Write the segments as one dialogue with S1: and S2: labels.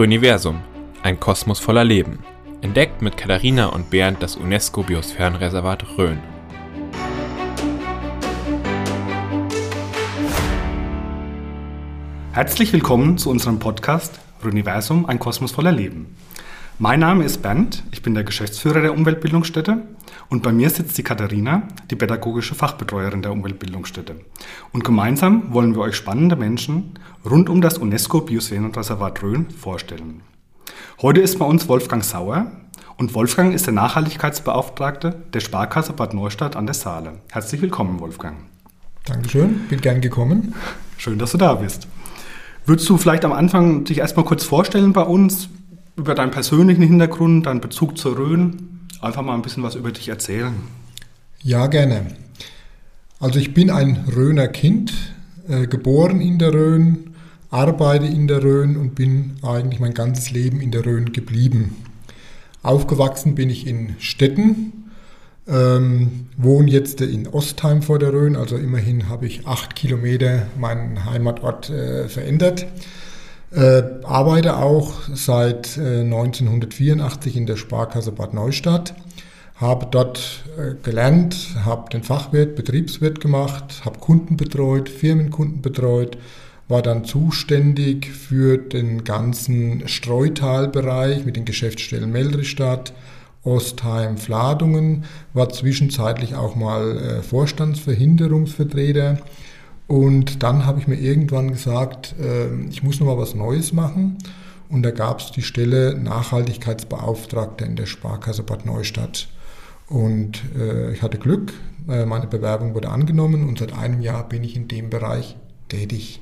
S1: Röniversum, ein Kosmos voller Leben. Entdeckt mit Katharina und Bernd das UNESCO-Biosphärenreservat Rhön.
S2: Herzlich willkommen zu unserem Podcast Röniversum, ein Kosmos voller Leben. Mein Name ist Bernd, ich bin der Geschäftsführer der Umweltbildungsstätte und bei mir sitzt die Katharina, die pädagogische Fachbetreuerin der Umweltbildungsstätte. Und gemeinsam wollen wir euch spannende Menschen rund um das UNESCO Biosphärenreservat Rhön vorstellen. Heute ist bei uns Wolfgang Sauer und Wolfgang ist der Nachhaltigkeitsbeauftragte der Sparkasse Bad Neustadt an der Saale. Herzlich willkommen, Wolfgang.
S3: Dankeschön, bin gern gekommen.
S2: Schön, dass du da bist. Würdest du vielleicht am Anfang dich erstmal kurz vorstellen bei uns, über deinen persönlichen Hintergrund, deinen Bezug zur Rhön, einfach mal ein bisschen was über dich erzählen.
S3: Ja, gerne. Also ich bin ein Rhöner Kind, äh, geboren in der Rhön, arbeite in der Rhön und bin eigentlich mein ganzes Leben in der Rhön geblieben. Aufgewachsen bin ich in Stetten, ähm, wohne jetzt in Ostheim vor der Rhön, also immerhin habe ich acht Kilometer meinen Heimatort äh, verändert. Äh, arbeite auch seit äh, 1984 in der Sparkasse Bad Neustadt, habe dort äh, gelernt, habe den Fachwirt, Betriebswirt gemacht, habe Kunden betreut, Firmenkunden betreut, war dann zuständig für den ganzen Streutalbereich mit den Geschäftsstellen Meldristadt, Ostheim, Fladungen, war zwischenzeitlich auch mal äh, Vorstandsverhinderungsvertreter und dann habe ich mir irgendwann gesagt, ähm, ich muss noch mal was Neues machen. Und da gab es die Stelle Nachhaltigkeitsbeauftragter in der Sparkasse Bad Neustadt. Und äh, ich hatte Glück, äh, meine Bewerbung wurde angenommen und seit einem Jahr bin ich in dem Bereich tätig.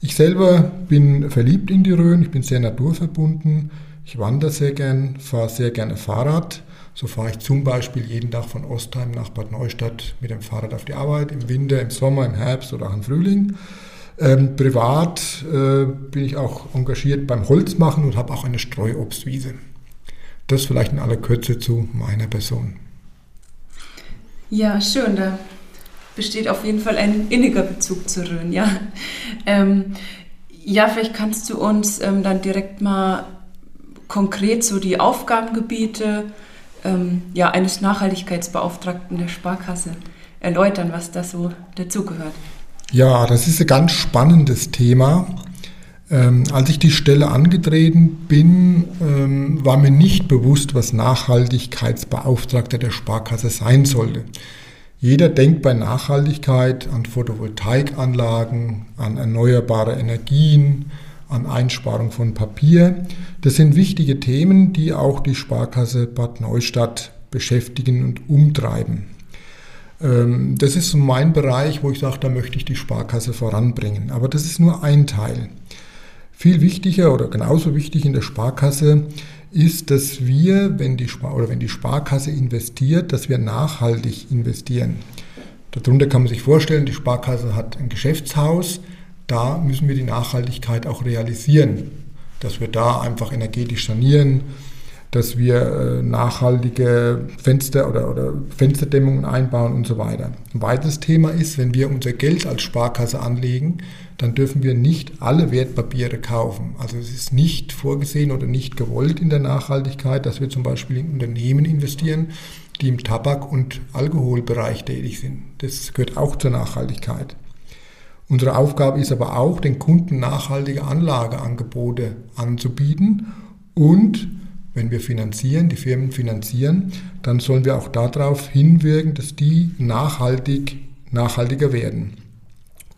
S3: Ich selber bin verliebt in die Rhön, ich bin sehr naturverbunden, ich wandere sehr gern, fahre sehr gerne Fahrrad so fahre ich zum Beispiel jeden Tag von Ostheim nach Bad Neustadt mit dem Fahrrad auf die Arbeit, im Winter, im Sommer, im Herbst oder auch im Frühling. Ähm, privat äh, bin ich auch engagiert beim Holzmachen und habe auch eine Streuobstwiese. Das vielleicht in aller Kürze zu meiner Person.
S4: Ja, schön. Da besteht auf jeden Fall ein inniger Bezug zu Rhön. Ja, ähm, ja vielleicht kannst du uns ähm, dann direkt mal konkret so die Aufgabengebiete ähm, ja, eines Nachhaltigkeitsbeauftragten der Sparkasse erläutern, was da so dazugehört.
S3: Ja, das ist ein ganz spannendes Thema. Ähm, als ich die Stelle angetreten bin, ähm, war mir nicht bewusst, was Nachhaltigkeitsbeauftragter der Sparkasse sein sollte. Jeder denkt bei Nachhaltigkeit an Photovoltaikanlagen, an erneuerbare Energien, an Einsparung von Papier. Das sind wichtige Themen, die auch die Sparkasse Bad Neustadt beschäftigen und umtreiben. Ähm, das ist mein Bereich, wo ich sage, da möchte ich die Sparkasse voranbringen. Aber das ist nur ein Teil. Viel wichtiger oder genauso wichtig in der Sparkasse ist, dass wir, wenn die, Spar oder wenn die Sparkasse investiert, dass wir nachhaltig investieren. Darunter kann man sich vorstellen, die Sparkasse hat ein Geschäftshaus, da müssen wir die Nachhaltigkeit auch realisieren, dass wir da einfach energetisch sanieren, dass wir äh, nachhaltige Fenster oder, oder Fensterdämmungen einbauen und so weiter. Ein weiteres Thema ist, wenn wir unser Geld als Sparkasse anlegen, dann dürfen wir nicht alle Wertpapiere kaufen. Also es ist nicht vorgesehen oder nicht gewollt in der Nachhaltigkeit, dass wir zum Beispiel in Unternehmen investieren, die im Tabak- und Alkoholbereich tätig sind. Das gehört auch zur Nachhaltigkeit. Unsere Aufgabe ist aber auch, den Kunden nachhaltige Anlageangebote anzubieten und wenn wir finanzieren, die Firmen finanzieren, dann sollen wir auch darauf hinwirken, dass die nachhaltig, nachhaltiger werden.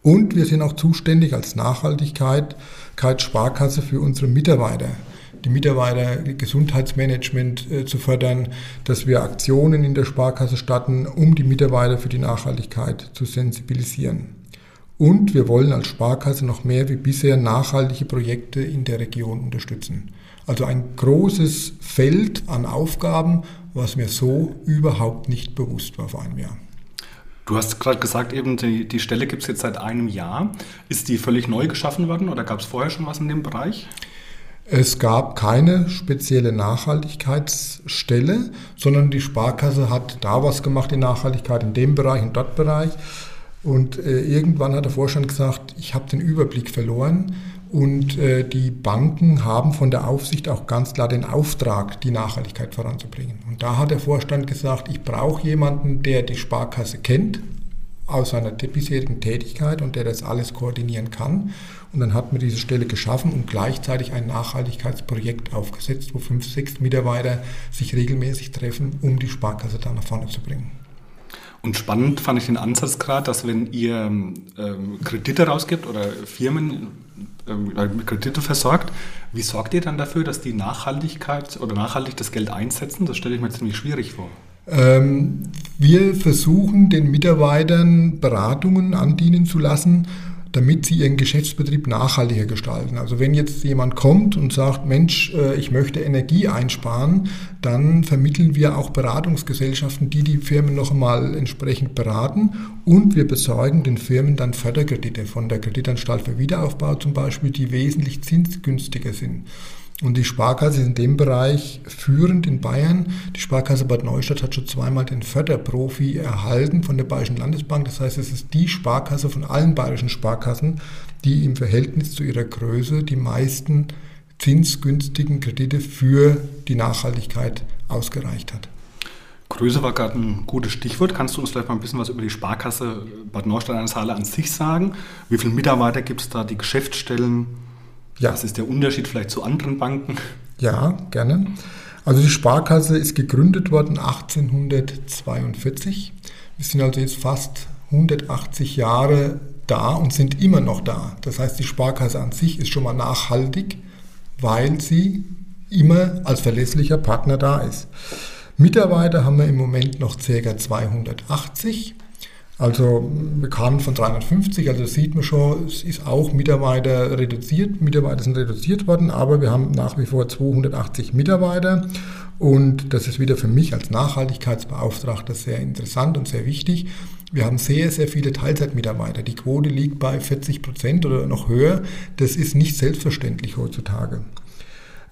S3: Und wir sind auch zuständig als Nachhaltigkeitssparkasse für unsere Mitarbeiter. Die Mitarbeiter Gesundheitsmanagement äh, zu fördern, dass wir Aktionen in der Sparkasse starten, um die Mitarbeiter für die Nachhaltigkeit zu sensibilisieren. Und wir wollen als Sparkasse noch mehr wie bisher nachhaltige Projekte in der Region unterstützen. Also ein großes Feld an Aufgaben, was mir so überhaupt nicht bewusst war vor einem Jahr.
S2: Du hast gerade gesagt, eben die, die Stelle gibt es jetzt seit einem Jahr. Ist die völlig neu geschaffen worden oder gab es vorher schon was in dem Bereich?
S3: Es gab keine spezielle Nachhaltigkeitsstelle, sondern die Sparkasse hat da was gemacht in Nachhaltigkeit, in dem Bereich, in dort Bereich. Und äh, irgendwann hat der Vorstand gesagt, ich habe den Überblick verloren Und äh, die Banken haben von der Aufsicht auch ganz klar den Auftrag, die Nachhaltigkeit voranzubringen. Und da hat der Vorstand gesagt, ich brauche jemanden, der die Sparkasse kennt aus seiner bisherigen Tätigkeit und der das alles koordinieren kann. Und dann hat man diese Stelle geschaffen und gleichzeitig ein Nachhaltigkeitsprojekt aufgesetzt, wo fünf, sechs Mitarbeiter sich regelmäßig treffen, um die Sparkasse da nach vorne zu bringen.
S2: Und spannend fand ich den Ansatz gerade, dass wenn ihr ähm, Kredite rausgibt oder Firmen ähm, mit Kredite versorgt, wie sorgt ihr dann dafür, dass die Nachhaltigkeit oder nachhaltig das Geld einsetzen? Das stelle ich mir ziemlich schwierig vor.
S3: Ähm, wir versuchen den Mitarbeitern Beratungen andienen zu lassen damit sie ihren Geschäftsbetrieb nachhaltiger gestalten. Also wenn jetzt jemand kommt und sagt, Mensch, äh, ich möchte Energie einsparen, dann vermitteln wir auch Beratungsgesellschaften, die die Firmen noch einmal entsprechend beraten und wir besorgen den Firmen dann Förderkredite von der Kreditanstalt für Wiederaufbau zum Beispiel, die wesentlich zinsgünstiger sind. Und die Sparkasse ist in dem Bereich führend in Bayern. Die Sparkasse Bad Neustadt hat schon zweimal den Förderprofi erhalten von der Bayerischen Landesbank. Das heißt, es ist die Sparkasse von allen bayerischen Sparkassen, die im Verhältnis zu ihrer Größe die meisten zinsgünstigen Kredite für die Nachhaltigkeit ausgereicht hat.
S2: Größe war gerade ein gutes Stichwort. Kannst du uns vielleicht mal ein bisschen was über die Sparkasse Bad Neustadt an Saale an sich sagen? Wie viele Mitarbeiter gibt es da, die Geschäftsstellen? Ja. Was ist der Unterschied vielleicht zu anderen Banken?
S3: Ja, gerne. Also die Sparkasse ist gegründet worden 1842. Wir sind also jetzt fast 180 Jahre da und sind immer noch da. Das heißt, die Sparkasse an sich ist schon mal nachhaltig, weil sie immer als verlässlicher Partner da ist. Mitarbeiter haben wir im Moment noch ca. 280. Also wir kamen von 350, also sieht man schon, es ist auch Mitarbeiter reduziert, Mitarbeiter sind reduziert worden, aber wir haben nach wie vor 280 Mitarbeiter und das ist wieder für mich als Nachhaltigkeitsbeauftragter sehr interessant und sehr wichtig. Wir haben sehr, sehr viele Teilzeitmitarbeiter. Die Quote liegt bei 40 Prozent oder noch höher. Das ist nicht selbstverständlich heutzutage.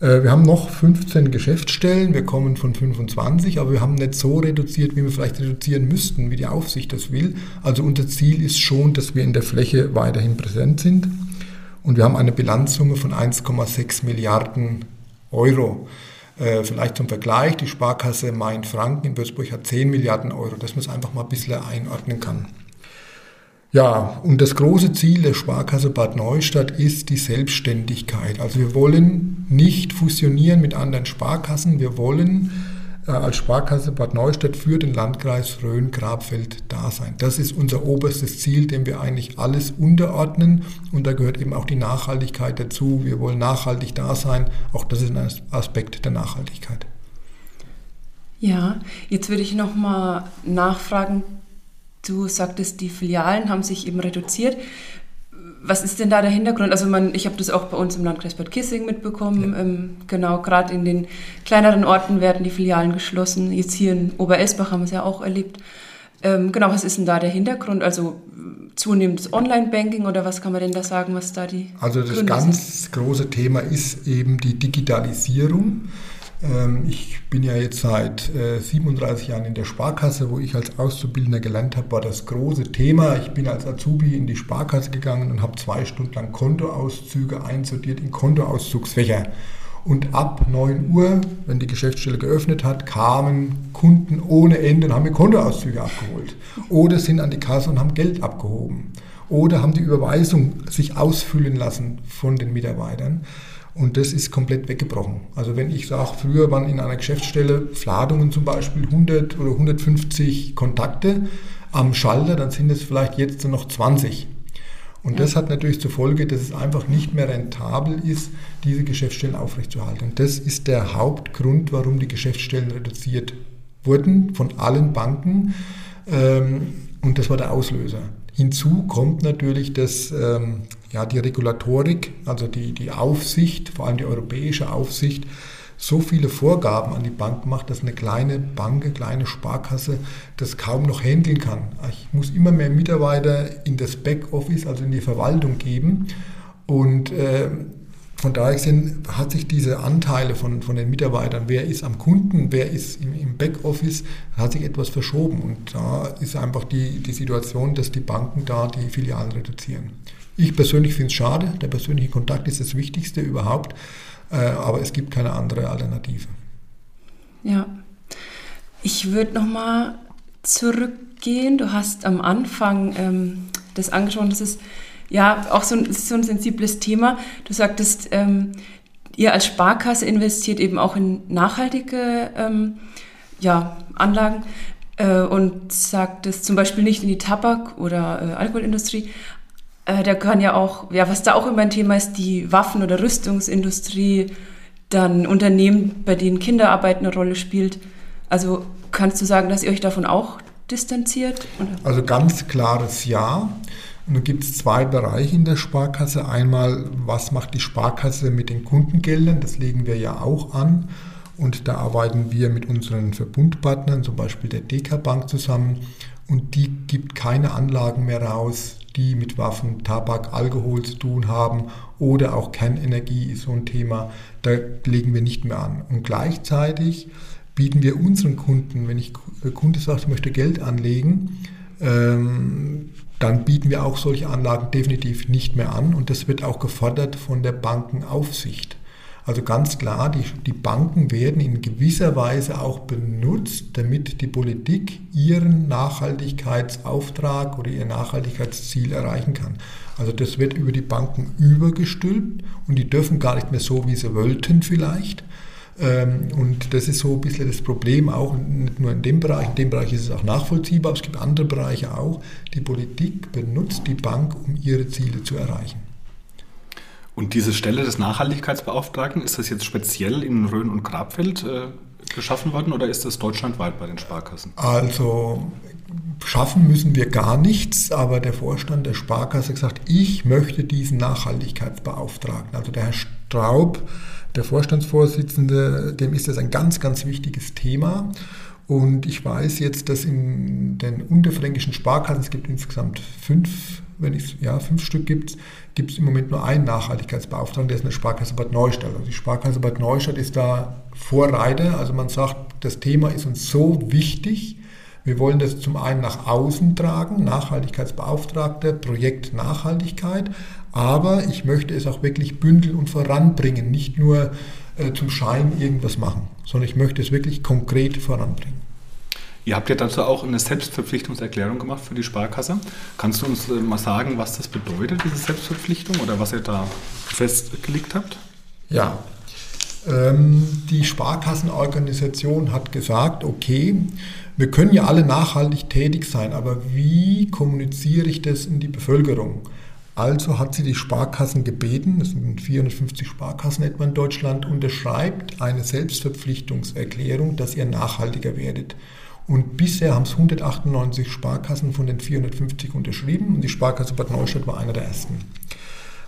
S3: Äh, wir haben noch 15 Geschäftsstellen, wir kommen von 25, aber wir haben nicht so reduziert, wie wir vielleicht reduzieren müssten, wie die Aufsicht das will. Also unser Ziel ist schon, dass wir in der Fläche weiterhin präsent sind. Und wir haben eine Bilanzsumme von 1,6 Milliarden Euro. Äh, vielleicht zum Vergleich, die Sparkasse Main-Franken in Würzburg hat 10 Milliarden Euro, dass man es einfach mal ein bisschen einordnen kann. Ja, und das große Ziel der Sparkasse Bad Neustadt ist die Selbstständigkeit. Also wir wollen nicht fusionieren mit anderen Sparkassen, wir wollen äh, als Sparkasse Bad Neustadt für den Landkreis Rhön-Grabfeld da sein. Das ist unser oberstes Ziel, dem wir eigentlich alles unterordnen und da gehört eben auch die Nachhaltigkeit dazu. Wir wollen nachhaltig da sein, auch das ist ein Aspekt der Nachhaltigkeit.
S4: Ja, jetzt würde ich noch mal nachfragen, Du sagtest, die Filialen haben sich eben reduziert. Was ist denn da der Hintergrund? Also man, ich habe das auch bei uns im Landkreis Bad Kissing mitbekommen. Ja. Ähm, genau, gerade in den kleineren Orten werden die Filialen geschlossen. Jetzt hier in Oberelsbach haben wir es ja auch erlebt. Ähm, genau, was ist denn da der Hintergrund? Also zunehmendes Online-Banking oder was kann man denn da sagen, was da die
S3: Also das Gründe ganz sind? große Thema ist eben die Digitalisierung. Ähm, ich bin ja jetzt seit 37 äh, Jahren in der Sparkasse, wo ich als Auszubildender gelernt habe, war das große Thema. Ich bin als Azubi in die Sparkasse gegangen und habe zwei Stunden lang Kontoauszüge einsortiert in Kontoauszugsfächer. Und ab 9 Uhr, wenn die Geschäftsstelle geöffnet hat, kamen Kunden ohne Ende und haben mir Kontoauszüge abgeholt. Oder sind an die Kasse und haben Geld abgehoben. Oder haben die Überweisung sich ausfüllen lassen von den Mitarbeitern. Und das ist komplett weggebrochen. Also wenn ich sage, früher waren in einer Geschäftsstelle Fladungen zum Beispiel 100 oder 150 Kontakte am Schalter, dann sind es vielleicht jetzt nur noch 20. Und ja. das hat natürlich zur Folge, dass es einfach nicht mehr rentabel ist, diese Geschäftsstellen aufrechtzuerhalten. Und das ist der Hauptgrund, warum die Geschäftsstellen reduziert wurden von allen Banken. Ähm, und das war der Auslöser. Hinzu kommt natürlich, dass ähm, ja, die Regulatorik, also die, die Aufsicht, vor allem die europäische Aufsicht, so viele Vorgaben an die Bank macht, dass eine kleine Bank, eine kleine Sparkasse das kaum noch handeln kann. Ich muss immer mehr Mitarbeiter in das Backoffice, also in die Verwaltung geben. Und äh, von daher gesehen hat sich diese Anteile von, von den Mitarbeitern, wer ist am Kunden, wer ist im, im Backoffice, hat sich etwas verschoben. Und da ist einfach die, die Situation, dass die Banken da die Filialen reduzieren. Ich persönlich finde es schade, der persönliche Kontakt ist das Wichtigste überhaupt, äh, aber es gibt keine andere Alternative.
S4: Ja, ich würde nochmal zurückgehen. Du hast am Anfang ähm, das angesprochen, das ist ja auch so ein, so ein sensibles Thema. Du sagtest, ähm, ihr als Sparkasse investiert eben auch in nachhaltige ähm, ja, Anlagen äh, und sagt es zum Beispiel nicht in die Tabak- oder äh, Alkoholindustrie. Äh, da kann ja auch, ja, was da auch immer ein Thema ist, die Waffen- oder Rüstungsindustrie, dann Unternehmen, bei denen Kinderarbeit eine Rolle spielt. Also kannst du sagen, dass ihr euch davon auch distanziert?
S3: Oder? Also ganz klares Ja. Und da gibt es zwei Bereiche in der Sparkasse. Einmal, was macht die Sparkasse mit den Kundengeldern? Das legen wir ja auch an. Und da arbeiten wir mit unseren Verbundpartnern, zum Beispiel der DK Bank zusammen. Und die gibt keine Anlagen mehr raus, die mit Waffen, Tabak, Alkohol zu tun haben oder auch Kernenergie ist so ein Thema. Da legen wir nicht mehr an. Und gleichzeitig bieten wir unseren Kunden, wenn ich Kunde sagt, ich möchte Geld anlegen, ähm, dann bieten wir auch solche Anlagen definitiv nicht mehr an. Und das wird auch gefordert von der Bankenaufsicht. Also ganz klar, die, die Banken werden in gewisser Weise auch benutzt, damit die Politik ihren Nachhaltigkeitsauftrag oder ihr Nachhaltigkeitsziel erreichen kann. Also das wird über die Banken übergestülpt und die dürfen gar nicht mehr so, wie sie wollten vielleicht. Ähm, und das ist so ein bisschen das Problem, auch nicht nur in dem Bereich, in dem Bereich ist es auch nachvollziehbar, aber es gibt andere Bereiche auch. Die Politik benutzt die Bank, um ihre Ziele zu erreichen.
S2: Und diese Stelle des Nachhaltigkeitsbeauftragten, ist das jetzt speziell in Rhön und Grabfeld äh, geschaffen worden oder ist das deutschlandweit bei den Sparkassen?
S3: Also schaffen müssen wir gar nichts, aber der Vorstand der Sparkasse hat gesagt, ich möchte diesen Nachhaltigkeitsbeauftragten. Also der Herr Straub, der Vorstandsvorsitzende, dem ist das ein ganz, ganz wichtiges Thema. Und ich weiß jetzt, dass in den unterfränkischen Sparkassen, es gibt insgesamt fünf, wenn ich ja, fünf Stück gibt, gibt es im Moment nur einen Nachhaltigkeitsbeauftragten, der ist eine Sparkasse Bad Neustadt. Also die Sparkasse Bad Neustadt ist da Vorreiter. Also man sagt, das Thema ist uns so wichtig. Wir wollen das zum einen nach außen tragen, Nachhaltigkeitsbeauftragter, Projekt Nachhaltigkeit, aber ich möchte es auch wirklich bündeln und voranbringen, nicht nur äh, zum Schein irgendwas machen, sondern ich möchte es wirklich konkret voranbringen.
S2: Ihr habt ja dazu auch eine Selbstverpflichtungserklärung gemacht für die Sparkasse. Kannst du uns äh, mal sagen, was das bedeutet, diese Selbstverpflichtung oder was ihr da festgelegt habt?
S3: Ja, ähm, die Sparkassenorganisation hat gesagt, okay, wir können ja alle nachhaltig tätig sein, aber wie kommuniziere ich das in die Bevölkerung? Also hat sie die Sparkassen gebeten, es sind 450 Sparkassen etwa in Deutschland, unterschreibt eine Selbstverpflichtungserklärung, dass ihr nachhaltiger werdet. Und bisher haben es 198 Sparkassen von den 450 unterschrieben und die Sparkasse Bad Neustadt war einer der ersten.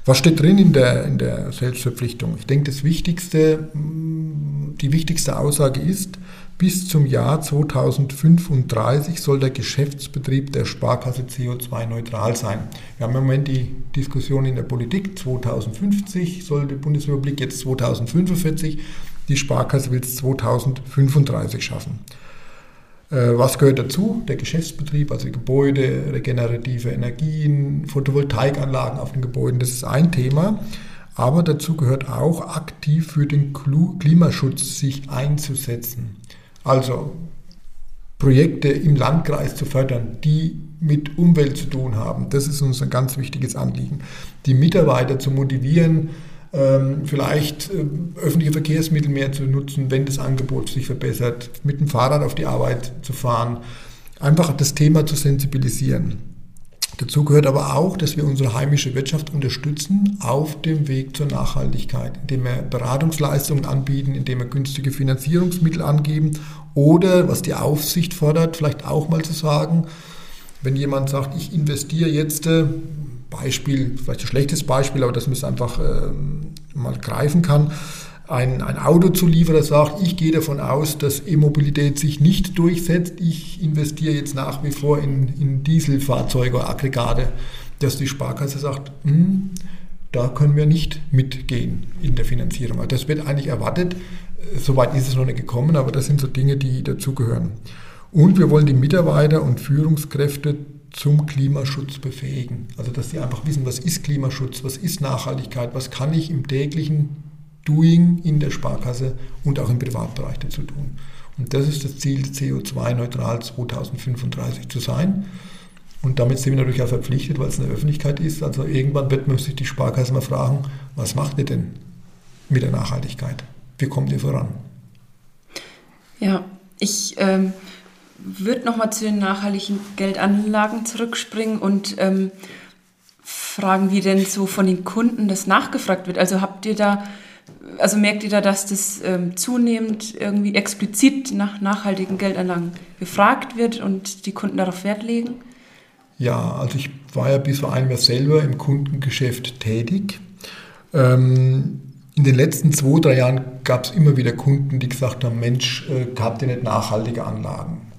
S3: Was steht drin in der, in der Selbstverpflichtung? Ich denke, das Wichtigste, die wichtigste Aussage ist, bis zum Jahr 2035 soll der Geschäftsbetrieb der Sparkasse CO2-neutral sein. Wir haben im Moment die Diskussion in der Politik, 2050 soll die Bundesrepublik, jetzt 2045, die Sparkasse will es 2035 schaffen. Äh, was gehört dazu? Der Geschäftsbetrieb, also Gebäude, regenerative Energien, Photovoltaikanlagen auf den Gebäuden, das ist ein Thema. Aber dazu gehört auch aktiv für den Klimaschutz sich einzusetzen. Also Projekte im Landkreis zu fördern, die mit Umwelt zu tun haben. Das ist uns ein ganz wichtiges Anliegen. Die Mitarbeiter zu motivieren, ähm, vielleicht äh, öffentliche Verkehrsmittel mehr zu nutzen, wenn das Angebot sich verbessert, mit dem Fahrrad auf die Arbeit zu fahren, einfach das Thema zu sensibilisieren. Dazu gehört aber auch, dass wir unsere heimische Wirtschaft unterstützen auf dem Weg zur Nachhaltigkeit, indem wir Beratungsleistungen anbieten, indem wir günstige Finanzierungsmittel angeben oder, was die Aufsicht fordert, vielleicht auch mal zu sagen, wenn jemand sagt, ich investiere jetzt äh, Beispiel, vielleicht ein schlechtes Beispiel, aber dass man es einfach äh, mal greifen kann. Ein, ein Autozulieferer sagt, ich gehe davon aus, dass E-Mobilität sich nicht durchsetzt. Ich investiere jetzt nach wie vor in, in Dieselfahrzeuge oder Aggregate. Dass die Sparkasse sagt, hm, da können wir nicht mitgehen in der Finanzierung. Also das wird eigentlich erwartet. Soweit ist es noch nicht gekommen, aber das sind so Dinge, die dazugehören. Und wir wollen die Mitarbeiter und Führungskräfte zum Klimaschutz befähigen. Also dass sie einfach wissen, was ist Klimaschutz, was ist Nachhaltigkeit, was kann ich im täglichen Doing in der Sparkasse und auch im Privatbereich dazu tun. Und das ist das Ziel, CO2-neutral 2035 zu sein. Und damit sind wir natürlich auch verpflichtet, weil es eine Öffentlichkeit ist. Also irgendwann wird man sich die Sparkasse mal fragen, was macht ihr denn mit der Nachhaltigkeit? Wie kommt ihr voran?
S4: Ja, ich ähm, würde nochmal zu den nachhaltigen Geldanlagen zurückspringen und ähm, fragen, wie denn so von den Kunden das nachgefragt wird. Also habt ihr da, also merkt ihr da, dass das ähm, zunehmend irgendwie explizit nach nachhaltigen Geldanlagen gefragt wird und die Kunden darauf Wert legen?
S3: Ja, also ich war ja bis vor einem Jahr selber im Kundengeschäft tätig. Ähm, in den letzten zwei, drei Jahren gab es immer wieder Kunden, die gesagt haben, Mensch, äh, habt ihr nicht nachhaltige Anlagen?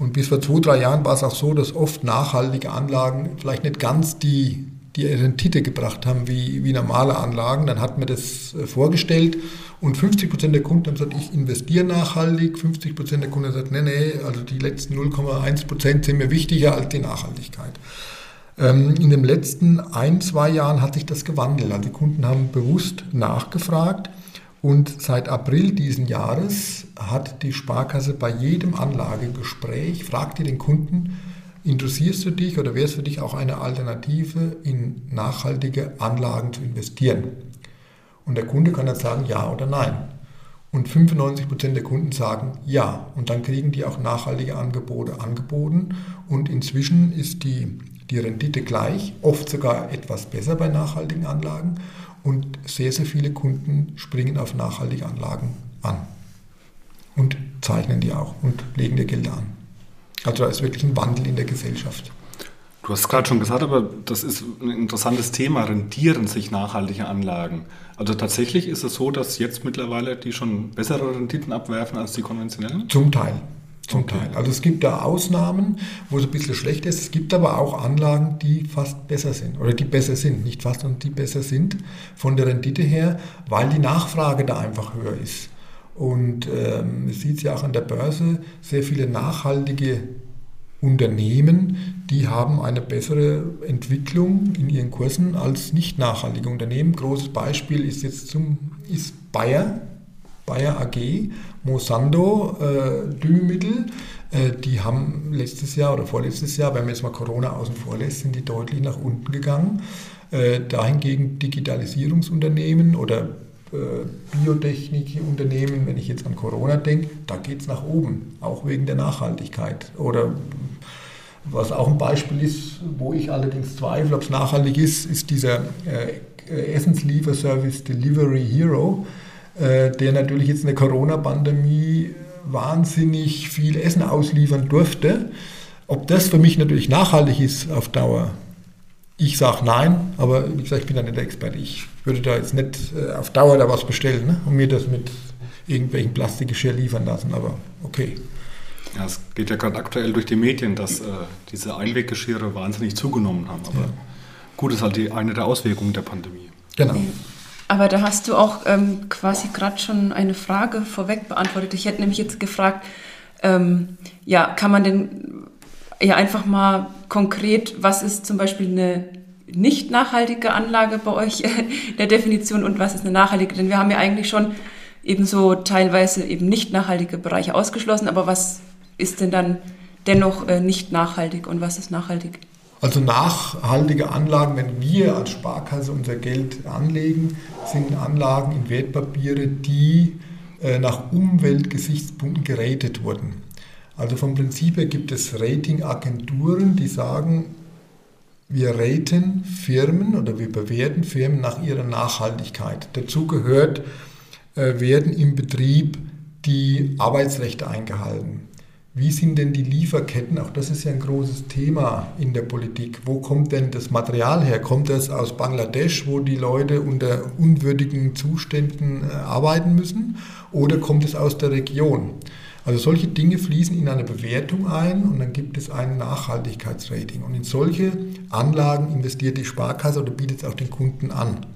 S3: Und bis vor zwei, drei Jahren war es auch so, dass oft nachhaltige Anlagen vielleicht nicht ganz die, die Rendite gebracht haben wie, wie normale Anlagen. Dann hat man das äh, vorgestellt und 50 Prozent der Kunden haben gesagt, ich investiere nachhaltig. 50 Prozent der Kunden haben gesagt, nee, nee, also die letzten 0,1 Prozent sind mir wichtiger als die Nachhaltigkeit. Ähm, in den letzten ein, zwei Jahren hat sich das gewandelt. Also die Kunden haben bewusst nachgefragt und seit April diesen Jahres hat die Sparkasse bei jedem Anlagegespräch, fragt ihr den Kunden, interessierst du dich oder wäre es für dich auch eine Alternative, in nachhaltige Anlagen zu investieren? Und der Kunde kann jetzt sagen ja oder nein. Und 95% der Kunden sagen ja. Und dann kriegen die auch nachhaltige Angebote angeboten. Und inzwischen ist die die Rendite gleich, oft sogar etwas besser bei nachhaltigen Anlagen und sehr, sehr viele Kunden springen auf nachhaltige Anlagen an und zeichnen die auch und legen ihr Geld an. Also da ist wirklich ein Wandel in der Gesellschaft.
S2: Du hast gerade schon gesagt, aber das ist ein interessantes Thema, rentieren sich nachhaltige Anlagen. Also tatsächlich ist es so, dass jetzt mittlerweile die schon bessere Renditen abwerfen als die konventionellen?
S3: Zum Teil. Zum okay. Teil. Also es gibt da Ausnahmen, wo es ein bisschen schlechter ist. Es gibt aber auch Anlagen, die fast besser sind oder die besser sind. Nicht fast, sondern die besser sind von der Rendite her, weil die Nachfrage da einfach höher ist. Und ähm, es sieht ja auch an der Börse, sehr viele nachhaltige Unternehmen, die haben eine bessere Entwicklung in ihren Kursen als nicht nachhaltige Unternehmen. Großes Beispiel ist jetzt zum, ist Bayer, Bayer AG, Mosando, äh, Düngemittel, äh, die haben letztes Jahr oder vorletztes Jahr, wenn man jetzt mal Corona außen vor lässt, sind die deutlich nach unten gegangen. Äh, dahingegen Digitalisierungsunternehmen oder Biotechnikunternehmen, wenn ich jetzt an Corona denke, da geht es nach oben, auch wegen der Nachhaltigkeit. Oder was auch ein Beispiel ist, wo ich allerdings zweifle, ob es nachhaltig ist, ist dieser äh, Essenslieferservice Delivery Hero. Äh, der natürlich jetzt in der Corona-Pandemie wahnsinnig viel Essen ausliefern durfte. Ob das für mich natürlich nachhaltig ist auf Dauer, ich sage nein, aber wie gesagt, ich bin da nicht der Experte. Ich würde da jetzt nicht äh, auf Dauer da was bestellen ne? und mir das mit irgendwelchen Plastikgeschirr liefern lassen, aber okay.
S2: Ja, es geht ja gerade aktuell durch die Medien, dass äh, diese Einweggeschirre wahnsinnig zugenommen haben. Aber ja. gut, ist halt die, eine der Auswirkungen der Pandemie.
S3: Genau.
S4: Aber da hast du auch ähm, quasi gerade schon eine Frage vorweg beantwortet. Ich hätte nämlich jetzt gefragt, ähm, ja, kann man denn ja einfach mal konkret, was ist zum Beispiel eine nicht nachhaltige Anlage bei euch in der Definition und was ist eine nachhaltige? Denn wir haben ja eigentlich schon eben so teilweise eben nicht nachhaltige Bereiche ausgeschlossen, aber was ist denn dann dennoch äh, nicht nachhaltig und was ist nachhaltig?
S3: Also nachhaltige Anlagen, wenn wir als Sparkasse unser Geld anlegen, sind Anlagen in Wertpapiere, die äh, nach Umweltgesichtspunkten geratet wurden. Also vom Prinzip her gibt es Ratingagenturen, die sagen, wir raten Firmen oder wir bewerten Firmen nach ihrer Nachhaltigkeit. Dazu gehört, äh, werden im Betrieb die Arbeitsrechte eingehalten. Wie sind denn die Lieferketten? Auch das ist ja ein großes Thema in der Politik. Wo kommt denn das Material her? Kommt das aus Bangladesch, wo die Leute unter unwürdigen Zuständen äh, arbeiten müssen? Oder kommt es aus der Region? Also solche Dinge fließen in eine Bewertung ein und dann gibt es ein Nachhaltigkeitsrating. Und in solche Anlagen investiert die Sparkasse oder bietet es auch den Kunden an.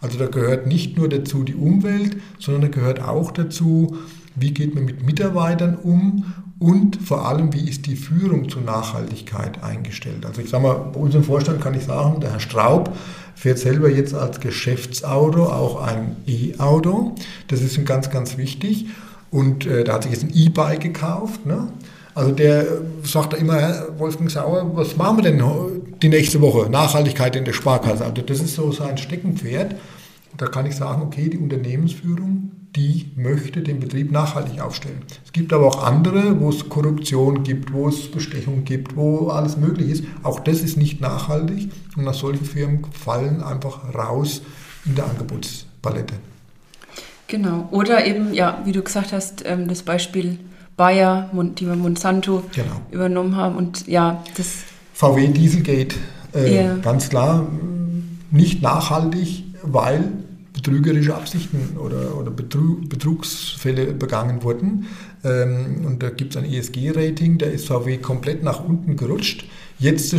S3: Also da gehört nicht nur dazu die Umwelt, sondern da gehört auch dazu, wie geht man mit Mitarbeitern um und vor allem, wie ist die Führung zur Nachhaltigkeit eingestellt. Also ich sage mal, bei unserem Vorstand kann ich sagen, der Herr Straub fährt selber jetzt als Geschäftsauto auch ein E-Auto. Das ist ihm ganz, ganz wichtig. Und äh, da hat sich jetzt ein E-Bike gekauft. Ne? Also der sagt immer, Wolfgang Sauer, was machen wir denn die nächste Woche? Nachhaltigkeit in der Sparkasse. Also das ist so sein Steckenpferd. Da kann ich sagen, okay, die Unternehmensführung, die möchte den Betrieb nachhaltig aufstellen. Es gibt aber auch andere, wo es Korruption gibt, wo es Bestechung gibt, wo alles möglich ist. Auch das ist nicht nachhaltig und aus solchen Firmen fallen einfach raus in der Angebotspalette.
S4: Genau. Oder eben, ja, wie du gesagt hast, ähm, das Beispiel Bayer, die wir Monsanto genau. übernommen haben. Und ja, das.
S3: VW Dieselgate, äh, yeah. ganz klar, nicht nachhaltig, weil betrügerische Absichten oder, oder Betrug, Betrugsfälle begangen wurden. Ähm, und da gibt es ein ESG-Rating, da ist VW komplett nach unten gerutscht. Jetzt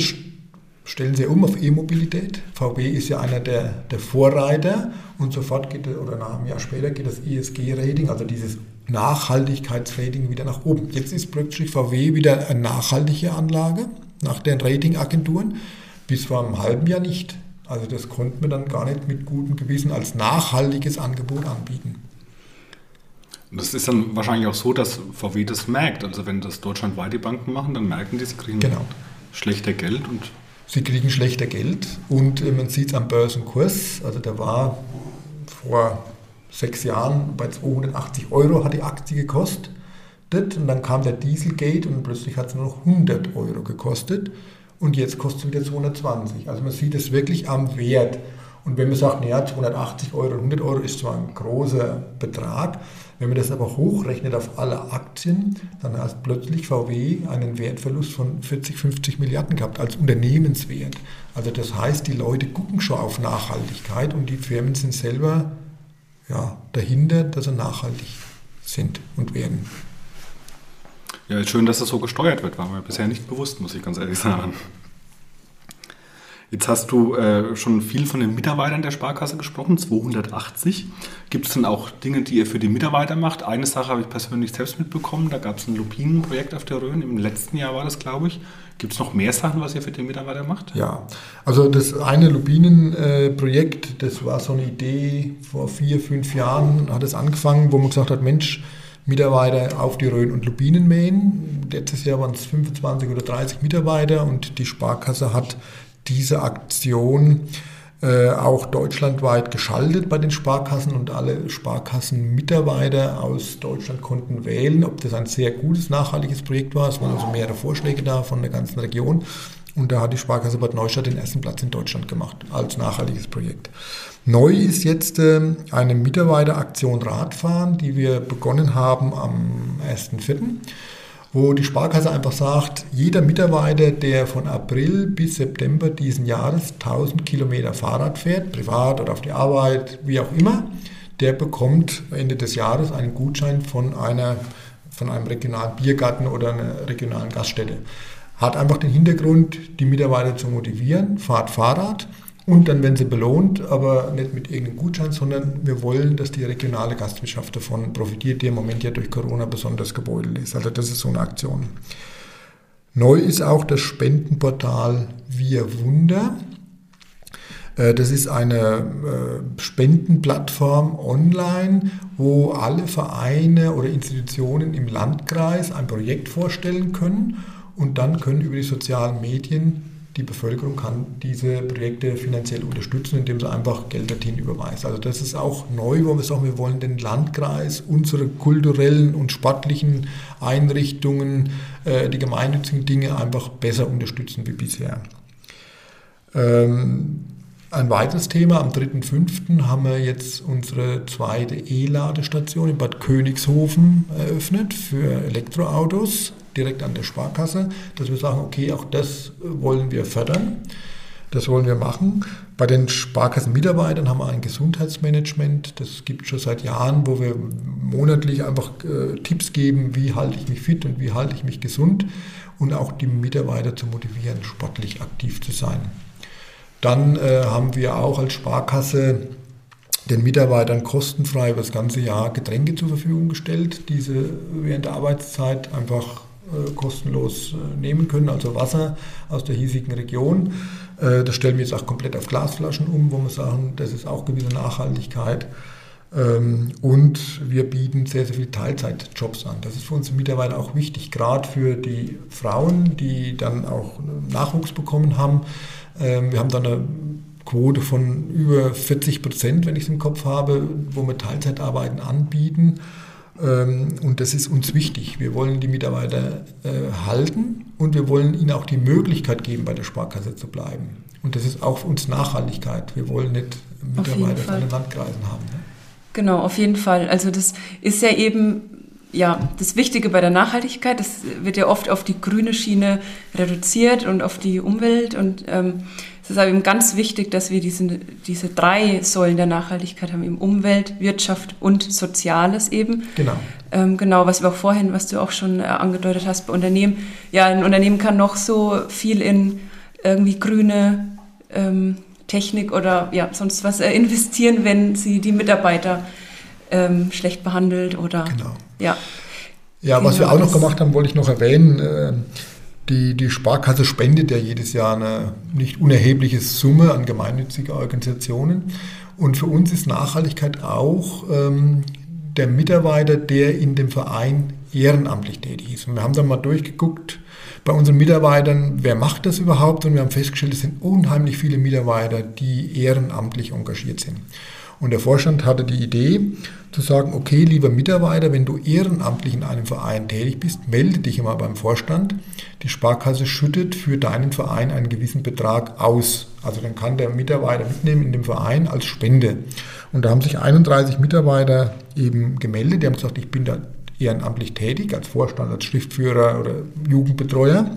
S3: stellen sie um auf E-Mobilität. VW ist ja einer der, der Vorreiter und sofort geht, oder nach einem Jahr später geht das ESG-Rating, also dieses Nachhaltigkeitsrating wieder nach oben. Jetzt ist plötzlich VW wieder eine nachhaltige Anlage nach den Ratingagenturen, bis vor einem halben Jahr nicht. Also das konnten wir dann gar nicht mit gutem Gewissen als nachhaltiges Angebot anbieten.
S2: Das ist dann wahrscheinlich auch so, dass VW das merkt. Also wenn das deutschlandweit die Banken machen, dann merken die, sie kriegen genau. schlechter Geld und
S3: Sie kriegen schlechter Geld und äh, man sieht es am Börsenkurs. Also der war vor sechs Jahren bei 280 Euro hat die Aktie gekostet. Und dann kam der Dieselgate und plötzlich hat es nur noch 100 Euro gekostet und jetzt kostet es wieder 220. Also man sieht es wirklich am Wert. Und wenn man sagt, naja, 280 Euro, 100 Euro ist zwar ein großer Betrag, wenn man das aber hochrechnet auf alle Aktien, dann hat plötzlich VW einen Wertverlust von 40, 50 Milliarden gehabt als Unternehmenswert. Also das heißt, die Leute gucken schon auf Nachhaltigkeit und die Firmen sind selber ja, dahinter, dass sie nachhaltig sind und werden.
S2: Ja, schön, dass das so gesteuert wird, war mir bisher nicht bewusst, muss ich ganz ehrlich sagen. Jetzt hast du äh, schon viel von den Mitarbeitern der Sparkasse gesprochen, 280. Gibt es denn auch Dinge, die ihr für die Mitarbeiter macht? Eine Sache habe ich persönlich selbst mitbekommen, da gab es ein Lupinenprojekt auf der Rhön, im letzten Jahr war das, glaube ich. Gibt es noch mehr Sachen, was ihr für die Mitarbeiter macht?
S3: Ja, also das eine Lupinenprojekt, das war so eine Idee, vor vier, fünf Jahren hat es angefangen, wo man gesagt hat, Mensch, Mitarbeiter auf die Rhön und Lupinen mähen. Letztes Jahr waren es 25 oder 30 Mitarbeiter und die Sparkasse hat diese Aktion äh, auch deutschlandweit geschaltet bei den Sparkassen und alle Sparkassenmitarbeiter aus Deutschland konnten wählen, ob das ein sehr gutes, nachhaltiges Projekt war. Es waren also mehrere Vorschläge da von der ganzen Region. Und da hat die Sparkasse Bad Neustadt den ersten Platz in Deutschland gemacht als nachhaltiges Projekt. Neu ist jetzt äh, eine Mitarbeiteraktion Radfahren, die wir begonnen haben am 1.4 wo die Sparkasse einfach sagt, jeder Mitarbeiter, der von April bis September diesen Jahres 1000 Kilometer Fahrrad fährt, privat oder auf die Arbeit, wie auch immer, der bekommt Ende des Jahres einen Gutschein von, einer, von einem regionalen Biergarten oder einer regionalen Gaststätte. Hat einfach den Hintergrund, die Mitarbeiter zu motivieren, fahrt Fahrrad und dann werden sie belohnt, aber nicht mit irgendeinem Gutschein, sondern wir wollen, dass die regionale Gastwirtschaft davon profitiert, die im Moment ja durch Corona besonders gebeutelt ist. Also das ist so eine Aktion. Neu ist auch das Spendenportal Wir Wunder. Äh, das ist eine äh, Spendenplattform online, wo alle Vereine oder Institutionen im Landkreis ein Projekt vorstellen können und dann können über die sozialen Medien die Bevölkerung kann diese Projekte finanziell unterstützen, indem sie einfach Geld dorthin überweist. Also das ist auch neu, wo wir sagen, wir wollen den Landkreis, unsere kulturellen und sportlichen Einrichtungen, äh, die gemeinnützigen Dinge einfach besser unterstützen wie bisher. Ähm, ein weiteres Thema, am 3.5. haben wir jetzt unsere zweite E-Ladestation in Bad Königshofen eröffnet für Elektroautos direkt an der Sparkasse, dass wir sagen, okay, auch das wollen wir fördern. Das wollen wir machen. Bei den Sparkassenmitarbeitern haben wir ein Gesundheitsmanagement. Das gibt schon seit Jahren, wo wir monatlich einfach äh, Tipps geben, wie halte ich mich fit und wie halte ich mich gesund und auch die Mitarbeiter zu motivieren, sportlich aktiv zu sein. Dann äh, haben wir auch als Sparkasse den Mitarbeitern kostenfrei über das ganze Jahr Getränke zur Verfügung gestellt, die sie während der Arbeitszeit einfach kostenlos äh, nehmen können, also Wasser aus der hiesigen Region. Äh, das stellen wir jetzt auch komplett auf Glasflaschen um, wo wir sagen, das ist auch gewisse Nachhaltigkeit. Ähm, und wir bieten sehr, sehr viele Teilzeitjobs an. Das ist für unsere Mitarbeiter auch wichtig, gerade für die Frauen, die dann auch Nachwuchs bekommen haben. Ähm, wir haben dann eine Quote von über 40 Prozent, wenn ich es im Kopf habe, wo wir Teilzeitarbeiten anbieten. Ähm, und das ist uns wichtig. Wir wollen die Mitarbeiter äh, halten und wir wollen ihnen auch die Möglichkeit geben, bei der Sparkasse zu bleiben. Und das ist auch für uns Nachhaltigkeit. Wir wollen nicht Mitarbeiter von den Landkreisen haben. Ne?
S4: Genau, auf jeden Fall. Also das ist ja eben ja, das Wichtige bei der Nachhaltigkeit, das wird ja oft auf die grüne Schiene reduziert und auf die Umwelt. Und ähm, es ist aber eben ganz wichtig, dass wir diese, diese drei Säulen der Nachhaltigkeit haben, eben Umwelt, Wirtschaft und Soziales eben.
S3: Genau.
S4: Ähm, genau, was wir auch vorhin, was du auch schon äh, angedeutet hast bei Unternehmen. Ja, ein Unternehmen kann noch so viel in irgendwie grüne ähm, Technik oder ja, sonst was äh, investieren, wenn sie die Mitarbeiter ähm, schlecht behandelt oder
S3: genau.
S4: ja.
S3: Ja, was genau, wir auch noch gemacht haben, wollte ich noch erwähnen. Die, die Sparkasse spendet ja jedes Jahr eine nicht unerhebliche Summe an gemeinnützige Organisationen. Und für uns ist Nachhaltigkeit auch ähm, der Mitarbeiter, der in dem Verein ehrenamtlich tätig ist. Und wir haben dann mal durchgeguckt bei unseren Mitarbeitern, wer macht das überhaupt? Und wir haben festgestellt, es sind unheimlich viele Mitarbeiter, die ehrenamtlich engagiert sind. Und der Vorstand hatte die Idee zu sagen, okay, lieber Mitarbeiter, wenn du ehrenamtlich in einem Verein tätig bist, melde dich immer beim Vorstand. Die Sparkasse schüttet für deinen Verein einen gewissen Betrag aus. Also dann kann der Mitarbeiter mitnehmen in dem Verein als Spende. Und da haben sich 31 Mitarbeiter eben gemeldet. Die haben gesagt, ich bin da ehrenamtlich tätig, als Vorstand, als Schriftführer oder Jugendbetreuer.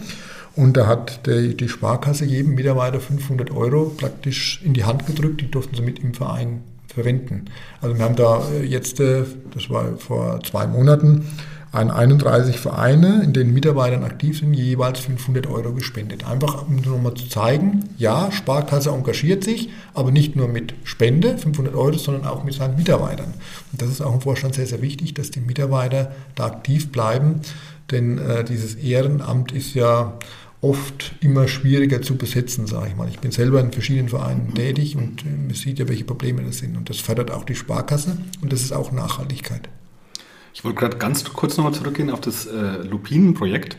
S3: Und da hat die, die Sparkasse jedem Mitarbeiter 500 Euro praktisch in die Hand gedrückt. Die durften sie mit im Verein verwenden. Also wir haben da äh, jetzt, äh, das war vor zwei Monaten, an 31 Vereine, in denen Mitarbeiter aktiv sind, jeweils 500 Euro gespendet. Einfach um nochmal zu zeigen, ja, Sparkasse engagiert sich, aber nicht nur mit Spende, 500 Euro, sondern auch mit seinen Mitarbeitern. Und das ist auch im Vorstand sehr, sehr wichtig, dass die Mitarbeiter da aktiv bleiben, denn äh, dieses Ehrenamt ist ja oft immer schwieriger zu besetzen, sage ich mal. Ich bin selber in verschiedenen Vereinen tätig und man sieht ja, welche Probleme das sind. Und das fördert auch die Sparkasse und das ist auch Nachhaltigkeit.
S2: Ich wollte gerade ganz kurz nochmal zurückgehen auf das äh, Lupinenprojekt.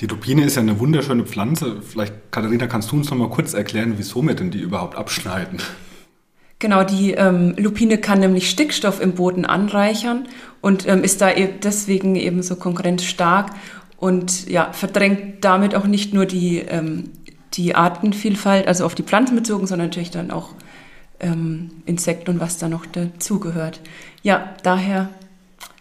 S2: Die Lupine ist ja eine wunderschöne Pflanze. Vielleicht, Katharina, kannst du uns noch mal kurz erklären, wieso wir denn die überhaupt abschneiden?
S4: Genau, die ähm, Lupine kann nämlich Stickstoff im Boden anreichern und ähm, ist da e deswegen eben so konkurrenzstark und ja, verdrängt damit auch nicht nur die, ähm, die Artenvielfalt, also auf die Pflanzen bezogen, sondern natürlich dann auch ähm, Insekten und was da noch dazugehört. Ja, daher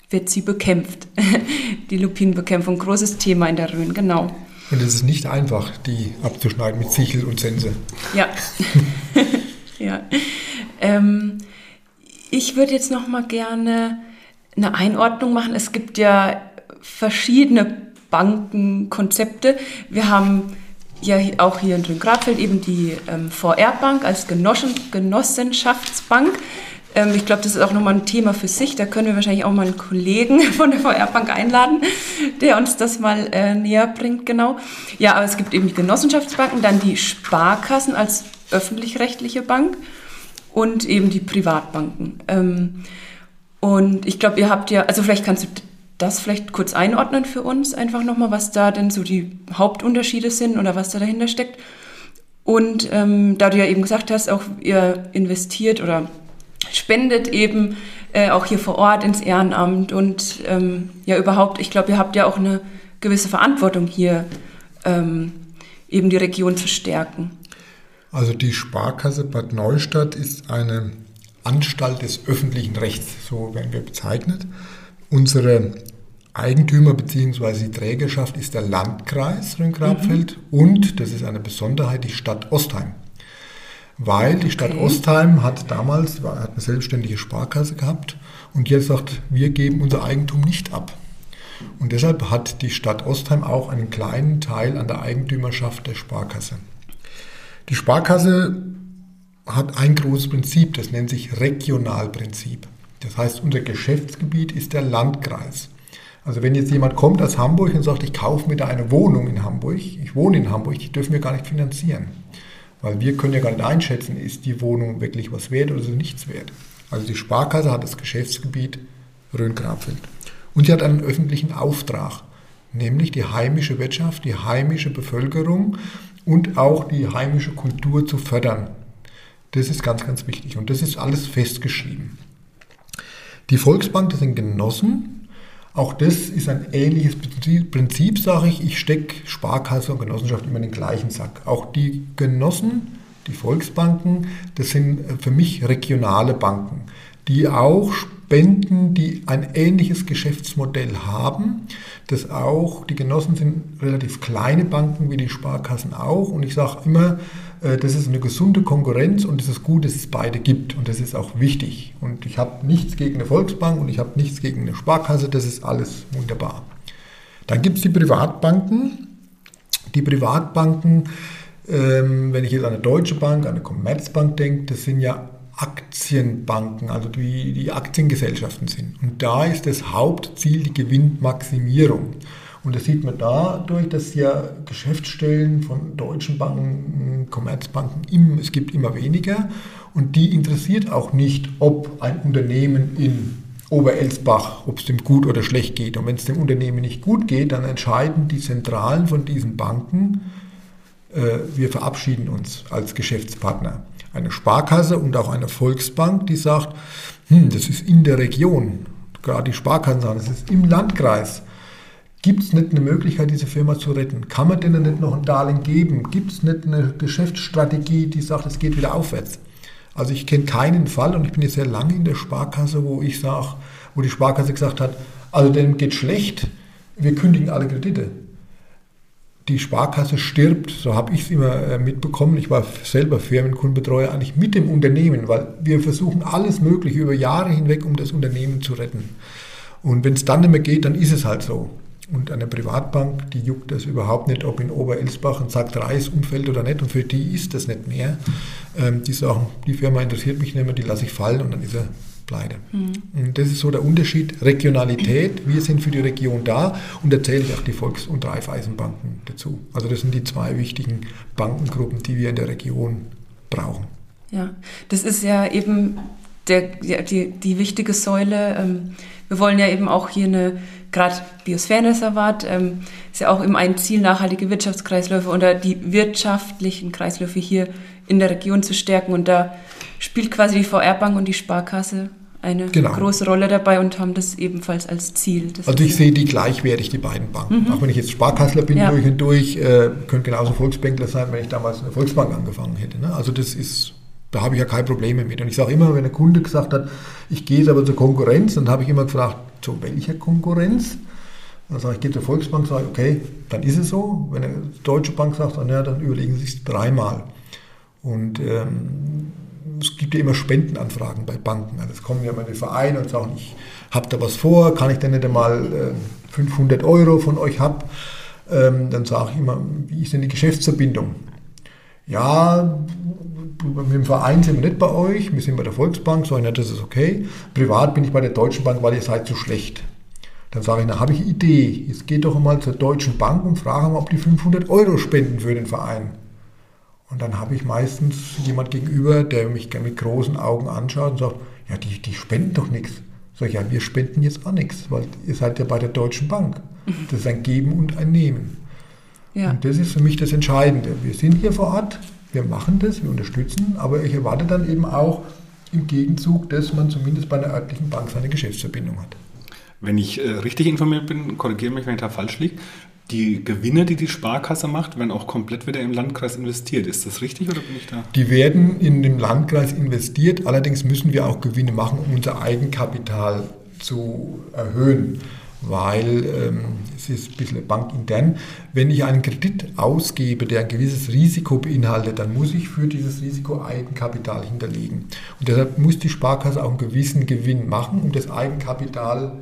S4: wird sie bekämpft. die Lupinenbekämpfung, großes Thema in der Rhön, genau.
S3: Und es ist nicht einfach, die abzuschneiden mit Sichel und Sense.
S4: Ja. ja. Ähm, ich würde jetzt noch mal gerne eine Einordnung machen. Es gibt ja verschiedene Bankenkonzepte. Wir haben ja auch hier in Grüngrabfeld eben die ähm, VR-Bank als Genossen Genossenschaftsbank. Ähm, ich glaube, das ist auch nochmal ein Thema für sich. Da können wir wahrscheinlich auch mal einen Kollegen von der VR-Bank einladen, der uns das mal äh, näher bringt, genau. Ja, aber es gibt eben die Genossenschaftsbanken, dann die Sparkassen als öffentlich-rechtliche Bank und eben die Privatbanken. Ähm, und ich glaube, ihr habt ja, also vielleicht kannst du das vielleicht kurz einordnen für uns, einfach nochmal, was da denn so die Hauptunterschiede sind oder was da dahinter steckt. Und ähm, da du ja eben gesagt hast, auch ihr investiert oder spendet eben äh, auch hier vor Ort ins Ehrenamt und ähm, ja überhaupt, ich glaube, ihr habt ja auch eine gewisse Verantwortung hier, ähm, eben die Region zu stärken.
S3: Also die Sparkasse Bad Neustadt ist eine Anstalt des öffentlichen Rechts, so werden wir bezeichnet. Unsere Eigentümer bzw. die Trägerschaft ist der Landkreis Rhön-Grabfeld mhm. und, das ist eine Besonderheit, die Stadt Ostheim. Weil die Stadt okay. Ostheim hat damals hat eine selbstständige Sparkasse gehabt und jetzt sagt, wir geben unser Eigentum nicht ab. Und deshalb hat die Stadt Ostheim auch einen kleinen Teil an der Eigentümerschaft der Sparkasse. Die Sparkasse hat ein großes Prinzip, das nennt sich Regionalprinzip. Das heißt, unser Geschäftsgebiet ist der Landkreis. Also wenn jetzt jemand kommt aus Hamburg und sagt, ich kaufe mir da eine Wohnung in Hamburg, ich wohne in Hamburg, die dürfen wir gar nicht finanzieren. Weil wir können ja gar nicht einschätzen, ist die Wohnung wirklich was wert oder ist sie nichts wert. Also die Sparkasse hat das Geschäftsgebiet Rhön-Grabfeld. Und sie hat einen öffentlichen Auftrag, nämlich die heimische Wirtschaft, die heimische Bevölkerung und auch die heimische Kultur zu fördern. Das ist ganz, ganz wichtig und das ist alles festgeschrieben. Die Volksbank, das sind Genossen. Auch das ist ein ähnliches Prinzip, sage ich. Ich stecke Sparkasse und Genossenschaft immer in den gleichen Sack. Auch die Genossen, die Volksbanken, das sind für mich regionale Banken, die auch Spenden, die ein ähnliches Geschäftsmodell haben. Das auch, die Genossen sind relativ kleine Banken wie die Sparkassen auch. Und ich sage immer, äh, das ist eine gesunde Konkurrenz und es ist gut, dass es beide gibt und das ist auch wichtig. Und ich habe nichts gegen eine Volksbank und ich habe nichts gegen eine Sparkasse, das ist alles wunderbar. Dann gibt es die Privatbanken. Die Privatbanken, ähm, wenn ich jetzt an eine Deutsche Bank, an eine Commerzbank denke, das sind ja Aktienbanken, also die, die Aktiengesellschaften sind. Und da ist das Hauptziel die Gewinnmaximierung. Und das sieht man dadurch, dass ja Geschäftsstellen von deutschen Banken, Commerzbanken, es gibt immer weniger. Und die interessiert auch nicht, ob ein Unternehmen in Oberelsbach, ob es dem gut oder schlecht geht. Und wenn es dem Unternehmen nicht gut geht, dann entscheiden die Zentralen von diesen Banken, äh, wir verabschieden uns als Geschäftspartner. Eine Sparkasse und auch eine Volksbank, die sagt, hm, das ist in der Region, gerade die Sparkassen sagen, das ist im Landkreis. Gibt es nicht eine Möglichkeit, diese Firma zu retten? Kann man denen nicht noch ein Darlehen geben? Gibt es nicht eine Geschäftsstrategie, die sagt, es geht wieder aufwärts? Also ich kenne keinen Fall und ich bin jetzt sehr lange in der Sparkasse, wo ich sage, wo die Sparkasse gesagt hat, also dem geht schlecht, wir kündigen alle Kredite. Die Sparkasse stirbt, so habe ich es immer äh, mitbekommen. Ich war selber Firmenkundenbetreuer eigentlich mit dem Unternehmen, weil wir versuchen alles Mögliche über Jahre hinweg, um das Unternehmen zu retten. Und wenn es dann nicht mehr geht, dann ist es halt so. Und eine Privatbank, die juckt das überhaupt nicht, ob in Oberelsbach ein Sack Reis umfällt oder nicht. Und für die ist das nicht mehr. Ähm, die sagen, die Firma interessiert mich nicht mehr, die lasse ich fallen und dann ist er pleite. Mhm. Und das ist so der Unterschied. Regionalität, wir sind für die Region da und da zähle ich auch die Volks- und Raiffeisenbanken dazu. Also das sind die zwei wichtigen Bankengruppen, die wir in der Region brauchen.
S4: Ja, das ist ja eben der, die, die wichtige Säule. Ähm, wir wollen ja eben auch hier eine gerade Biosphärenreservat ähm, ist ja auch immer ein Ziel, nachhaltige Wirtschaftskreisläufe oder die wirtschaftlichen Kreisläufe hier in der Region zu stärken. Und da spielt quasi die VR-Bank und die Sparkasse eine genau. große Rolle dabei und haben das ebenfalls als Ziel.
S3: Also ich sehe die gleichwertig, die beiden Banken. Mhm. Auch wenn ich jetzt Sparkassler bin ja. durch und durch, äh, könnte genauso Volksbankler sein, wenn ich damals eine Volksbank angefangen hätte. Ne? Also das ist, da habe ich ja keine Probleme mit. Und ich sage immer, wenn ein Kunde gesagt hat, ich gehe jetzt aber zur Konkurrenz, dann habe ich immer gefragt, zu welcher Konkurrenz? Dann sage ich, geht zur Volksbank, sage ich, okay, dann ist es so. Wenn eine deutsche Bank sagt, dann, ja, dann überlegen Sie sich dreimal. Und ähm, es gibt ja immer Spendenanfragen bei Banken. Also es kommen ja meine Vereine und sagen, ich habe da was vor, kann ich denn nicht einmal äh, 500 Euro von euch haben? Ähm, dann sage ich immer, wie ist denn die Geschäftsverbindung? Ja, mit dem Verein sind wir nicht bei euch, wir sind bei der Volksbank, sage ich, das ist okay. Privat bin ich bei der Deutschen Bank, weil ihr seid zu schlecht. Dann sage ich, na, habe ich eine Idee. Jetzt geht doch mal zur Deutschen Bank und frage mal, ob die 500 Euro spenden für den Verein. Und dann habe ich meistens jemand gegenüber, der mich mit großen Augen anschaut und sagt, ja, die, die spenden doch nichts. Sag ich, ja, wir spenden jetzt auch nichts, weil ihr seid ja bei der Deutschen Bank. Das ist ein Geben und ein Nehmen. Ja. Und das ist für mich das Entscheidende. Wir sind hier vor Ort, wir machen das, wir unterstützen, aber ich erwarte dann eben auch im Gegenzug, dass man zumindest bei einer örtlichen Bank seine Geschäftsverbindung hat.
S2: Wenn ich äh, richtig informiert bin, korrigiere mich, wenn ich da falsch liege, die Gewinne, die die Sparkasse macht, werden auch komplett wieder im Landkreis investiert. Ist das richtig oder bin ich da?
S3: Die werden in dem Landkreis investiert. Allerdings müssen wir auch Gewinne machen, um unser Eigenkapital zu erhöhen weil ähm, es ist ein bisschen bankintern. Wenn ich einen Kredit ausgebe, der ein gewisses Risiko beinhaltet, dann muss ich für dieses Risiko Eigenkapital hinterlegen. Und deshalb muss die Sparkasse auch einen gewissen Gewinn machen, um das Eigenkapital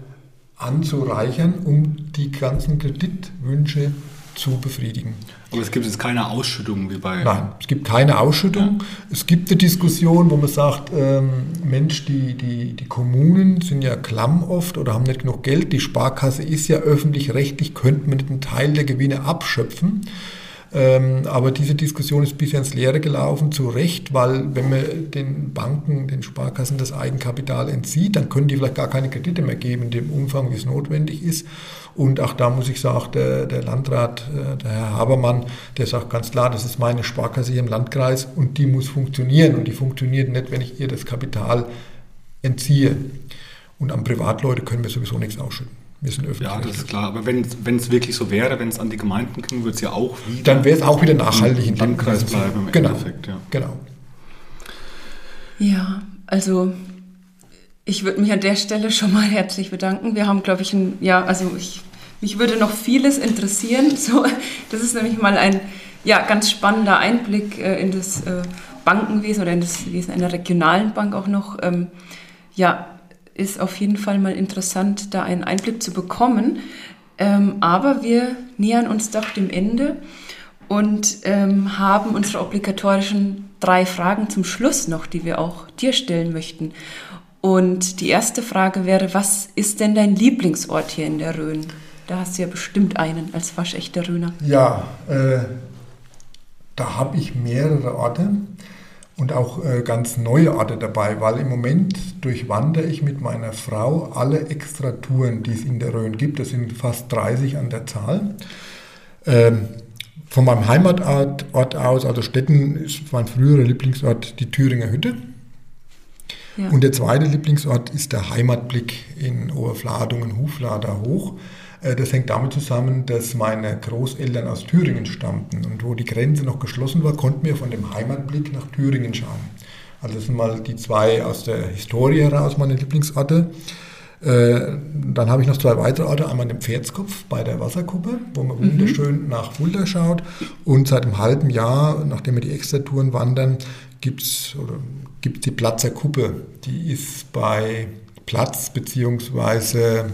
S3: anzureichern, um die ganzen Kreditwünsche zu befriedigen.
S2: Aber es gibt jetzt keine Ausschüttung wie bei.
S3: Nein, es gibt keine Ausschüttung. Ja. Es gibt eine Diskussion, wo man sagt, ähm, Mensch, die, die, die Kommunen sind ja klamm oft oder haben nicht genug Geld. Die Sparkasse ist ja öffentlich-rechtlich, könnte man nicht einen Teil der Gewinne abschöpfen. Ähm, aber diese Diskussion ist bisher ins Leere gelaufen, zu Recht, weil wenn man den Banken, den Sparkassen das Eigenkapital entzieht, dann können die vielleicht gar keine Kredite mehr geben in dem Umfang, wie es notwendig ist. Und auch da muss ich sagen, der, der Landrat, äh, der Herr Habermann, der sagt ganz klar, das ist meine Sparkasse hier im Landkreis und die muss funktionieren. Und die funktioniert nicht, wenn ich ihr das Kapital entziehe. Und an Privatleute können wir sowieso nichts ausschütten.
S2: Wir sind öffentlich. Ja, das ist klar. Aber wenn es wirklich so wäre, wenn es an die Gemeinden ging, würde es ja auch
S3: wieder. Dann wäre es auch wieder nachhaltig
S2: im Landkreis bleiben
S3: im genau, Endeffekt. Ja. Genau.
S4: Ja, also ich würde mich an der Stelle schon mal herzlich bedanken. Wir haben, glaube ich, ein, ja, also ich, mich würde noch vieles interessieren. So, das ist nämlich mal ein ja, ganz spannender Einblick äh, in das äh, Bankenwesen oder in das Wesen einer regionalen Bank auch noch. Ähm, ja, ist auf jeden Fall mal interessant, da einen Einblick zu bekommen. Ähm, aber wir nähern uns doch dem Ende und ähm, haben unsere obligatorischen drei Fragen zum Schluss noch, die wir auch dir stellen möchten. Und die erste Frage wäre, was ist denn dein Lieblingsort hier in der Rhön? Da hast du ja bestimmt einen als waschechter Rhöner.
S3: Ja, äh, da habe ich mehrere Orte und auch äh, ganz neue Orte dabei, weil im Moment durchwandere ich mit meiner Frau alle Extratouren, die es in der Rhön gibt. Das sind fast 30 an der Zahl. Ähm, von meinem Heimatort aus, also Stetten, ist mein früherer Lieblingsort die Thüringer Hütte. Ja. Und der zweite Lieblingsort ist der Heimatblick in Oberfladungen, Huflader hoch. Äh, das hängt damit zusammen, dass meine Großeltern aus Thüringen stammten und wo die Grenze noch geschlossen war, konnten wir von dem Heimatblick nach Thüringen schauen. Also das sind mal die zwei aus der Historie heraus meine Lieblingsorte. Äh, dann habe ich noch zwei weitere Orte, einmal den Pferdskopf bei der Wasserkuppe, wo man mhm. wunderschön nach Fulda schaut. Und seit einem halben Jahr, nachdem wir die Extratouren wandern, gibt es die Platzer Kuppe. Die ist bei Platz beziehungsweise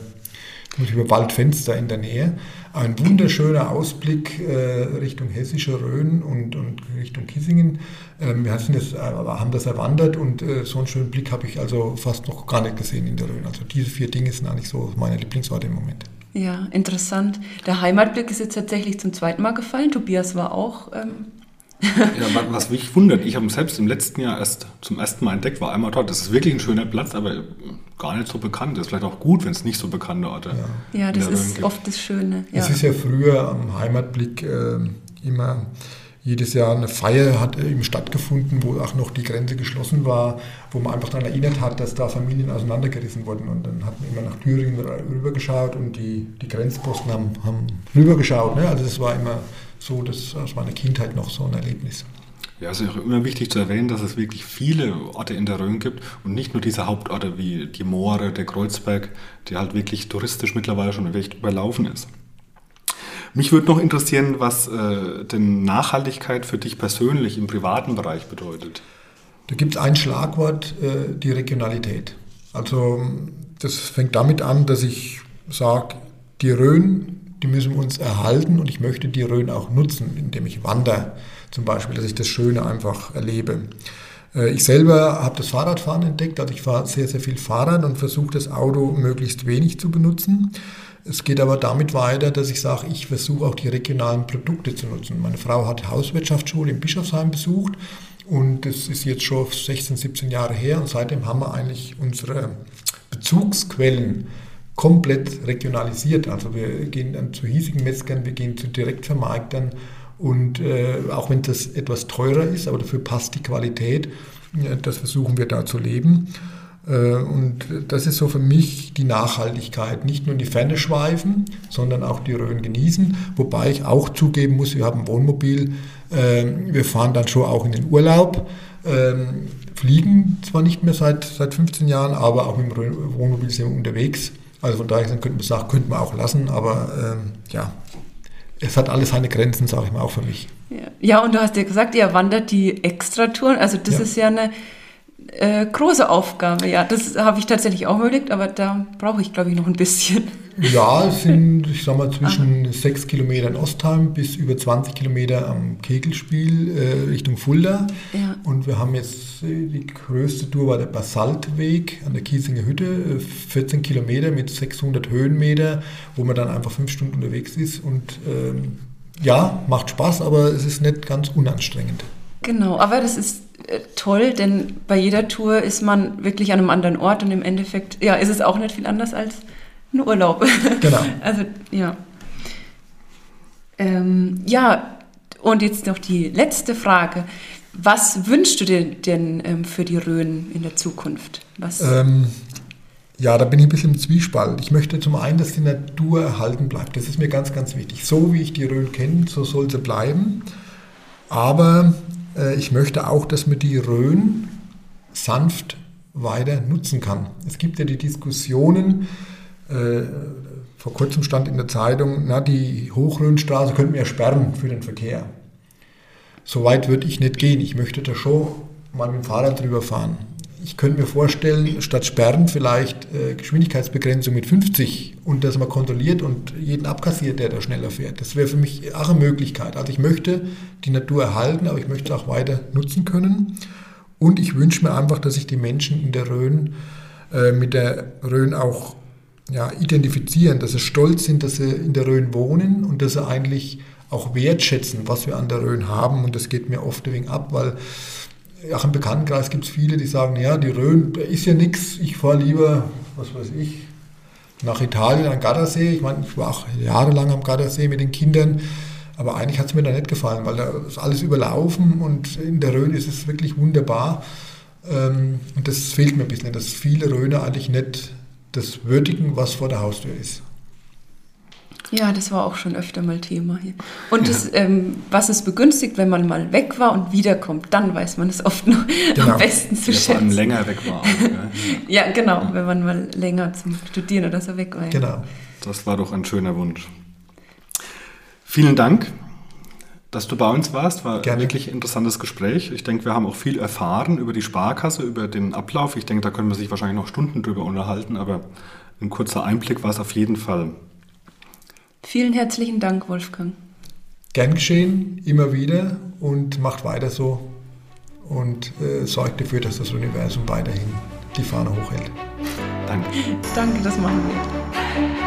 S3: über Waldfenster in der Nähe. Ein wunderschöner Ausblick äh, Richtung Hessische Rhön und, und Richtung Kissingen. Ähm, wir das, äh, haben das erwandert und äh, so einen schönen Blick habe ich also fast noch gar nicht gesehen in der Rhön. Also diese vier Dinge sind eigentlich so meine Lieblingsorte im Moment.
S4: Ja, interessant. Der Heimatblick ist jetzt tatsächlich zum zweiten Mal gefallen. Tobias war auch ähm,
S2: ja, was mich wundert, ich habe selbst im letzten Jahr erst zum ersten Mal entdeckt, war einmal dort. Das ist wirklich ein schöner Platz, aber gar nicht so bekannt. Das ist vielleicht auch gut, wenn es nicht so bekannte Orte
S4: Ja, ja das ist oft das Schöne.
S3: Ja. Es ist ja früher am Heimatblick äh, immer jedes Jahr eine Feier hat eben stattgefunden, wo auch noch die Grenze geschlossen war, wo man einfach daran erinnert hat, dass da Familien auseinandergerissen wurden. Und dann hat man immer nach Thüringen rübergeschaut und die, die Grenzposten haben, haben rübergeschaut. Ne? Also das war immer so das aus meiner Kindheit noch so ein Erlebnis.
S2: Ja, es ist auch immer wichtig zu erwähnen, dass es wirklich viele Orte in der Rhön gibt und nicht nur diese Hauptorte wie die Moore, der Kreuzberg, die halt wirklich touristisch mittlerweile schon echt überlaufen ist. Mich würde noch interessieren, was äh, denn Nachhaltigkeit für dich persönlich im privaten Bereich bedeutet.
S3: Da gibt es ein Schlagwort, äh, die Regionalität. Also das fängt damit an, dass ich sage, die Rhön die müssen wir uns erhalten und ich möchte die Rhön auch nutzen, indem ich wandere zum Beispiel, dass ich das Schöne einfach erlebe. Äh, ich selber habe das Fahrradfahren entdeckt, also ich fahre sehr, sehr viel Fahrrad und versuche das Auto möglichst wenig zu benutzen. Es geht aber damit weiter, dass ich sage, ich versuche auch die regionalen Produkte zu nutzen. Meine Frau hat Hauswirtschaftsschule in Bischofsheim besucht und das ist jetzt schon 16, 17 Jahre her und seitdem haben wir eigentlich unsere Bezugsquellen komplett regionalisiert. Also wir gehen dann zu hiesigen Metzgern, wir gehen zu Direktvermarktern und äh, auch wenn das etwas teurer ist, aber dafür passt die Qualität, äh, das versuchen wir da zu leben. Äh, und das ist so für mich die Nachhaltigkeit. Nicht nur in die Ferne schweifen, sondern auch die Rhön genießen. Wobei ich auch zugeben muss, wir haben ein Wohnmobil. Ähm, wir fahren dann schon auch in den Urlaub. Ähm, fliegen zwar nicht mehr seit, seit 15 Jahren, aber auch mit dem Wohnmobil sind wir unterwegs. Also von daher könnte man sagen, könnte man auch lassen, aber ähm, ja, es hat alles seine Grenzen, sage ich mal, auch für mich.
S4: Ja. ja, und du hast ja gesagt, ihr wandert die Extratouren. Also das ja. ist ja eine, äh, große Aufgabe. Ja, das habe ich tatsächlich auch überlegt, aber da brauche ich, glaube ich, noch ein bisschen.
S3: Ja, es sind, ich sag mal, zwischen ah. 6 Kilometer in Ostheim bis über 20 Kilometer am Kegelspiel äh, Richtung Fulda. Ja. Und wir haben jetzt, äh, die größte Tour war der Basaltweg an der Kiesinger Hütte, 14 äh, Kilometer mit 600 Höhenmeter, wo man dann einfach fünf Stunden unterwegs ist. Und ähm, ja, macht Spaß, aber es ist nicht ganz unanstrengend.
S4: Genau, aber das ist toll, denn bei jeder Tour ist man wirklich an einem anderen Ort und im Endeffekt, ja, ist es auch nicht viel anders als ein Urlaub. Genau. also, ja. Ähm, ja, und jetzt noch die letzte Frage. Was wünschst du dir denn ähm, für die Rhön in der Zukunft? Was?
S3: Ähm, ja, da bin ich ein bisschen im Zwiespalt. Ich möchte zum einen, dass die Natur erhalten bleibt. Das ist mir ganz, ganz wichtig. So wie ich die Rhön kenne, so soll sie bleiben. Aber äh, ich möchte auch, dass man die Rhön sanft weiter nutzen kann. Es gibt ja die Diskussionen, äh, vor kurzem stand in der Zeitung, na, die Hochrhönstraße könnten wir sperren für den Verkehr. So weit würde ich nicht gehen. Ich möchte da schon mal mit dem Fahrrad drüber fahren ich könnte mir vorstellen, statt Sperren vielleicht äh, Geschwindigkeitsbegrenzung mit 50 und dass man kontrolliert und jeden abkassiert, der da schneller fährt. Das wäre für mich auch eine Möglichkeit. Also ich möchte die Natur erhalten, aber ich möchte es auch weiter nutzen können. Und ich wünsche mir einfach, dass sich die Menschen in der Rhön äh, mit der Rhön auch ja, identifizieren, dass sie stolz sind, dass sie in der Rhön wohnen und dass sie eigentlich auch wertschätzen, was wir an der Rhön haben. Und das geht mir oft wenig ab, weil auch im Bekanntenkreis gibt es viele, die sagen, ja, die Rhön ist ja nichts, ich fahre lieber, was weiß ich, nach Italien an Gardasee. Ich meine, ich war auch jahrelang am Gardasee mit den Kindern, aber eigentlich hat es mir da nicht gefallen, weil da ist alles überlaufen und in der Rhön ist es wirklich wunderbar. Ähm, und das fehlt mir ein bisschen, dass viele Rhöner eigentlich nicht das würdigen, was vor der Haustür ist.
S4: Ja, das war auch schon öfter mal Thema hier. Und ja. das, ähm, was es begünstigt, wenn man mal weg war und wiederkommt, dann weiß man es oft noch genau. am besten zu ja, schätzen. Vor allem
S1: länger weg war. Auch,
S4: ja, genau, ja. wenn man mal länger zum Studieren oder so weg war.
S1: Genau. Das war doch ein schöner Wunsch. Vielen Dank, dass du bei uns warst. War Gerne. wirklich ein interessantes Gespräch. Ich denke, wir haben auch viel erfahren über die Sparkasse, über den Ablauf. Ich denke, da können wir sich wahrscheinlich noch Stunden drüber unterhalten, aber ein kurzer Einblick war es auf jeden Fall.
S4: Vielen herzlichen Dank, Wolfgang.
S3: Gern geschehen, immer wieder und macht weiter so und äh, sorgt dafür, dass das Universum weiterhin die Fahne hochhält.
S1: Danke.
S4: Danke, das machen wir.